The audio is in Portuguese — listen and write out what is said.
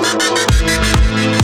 Música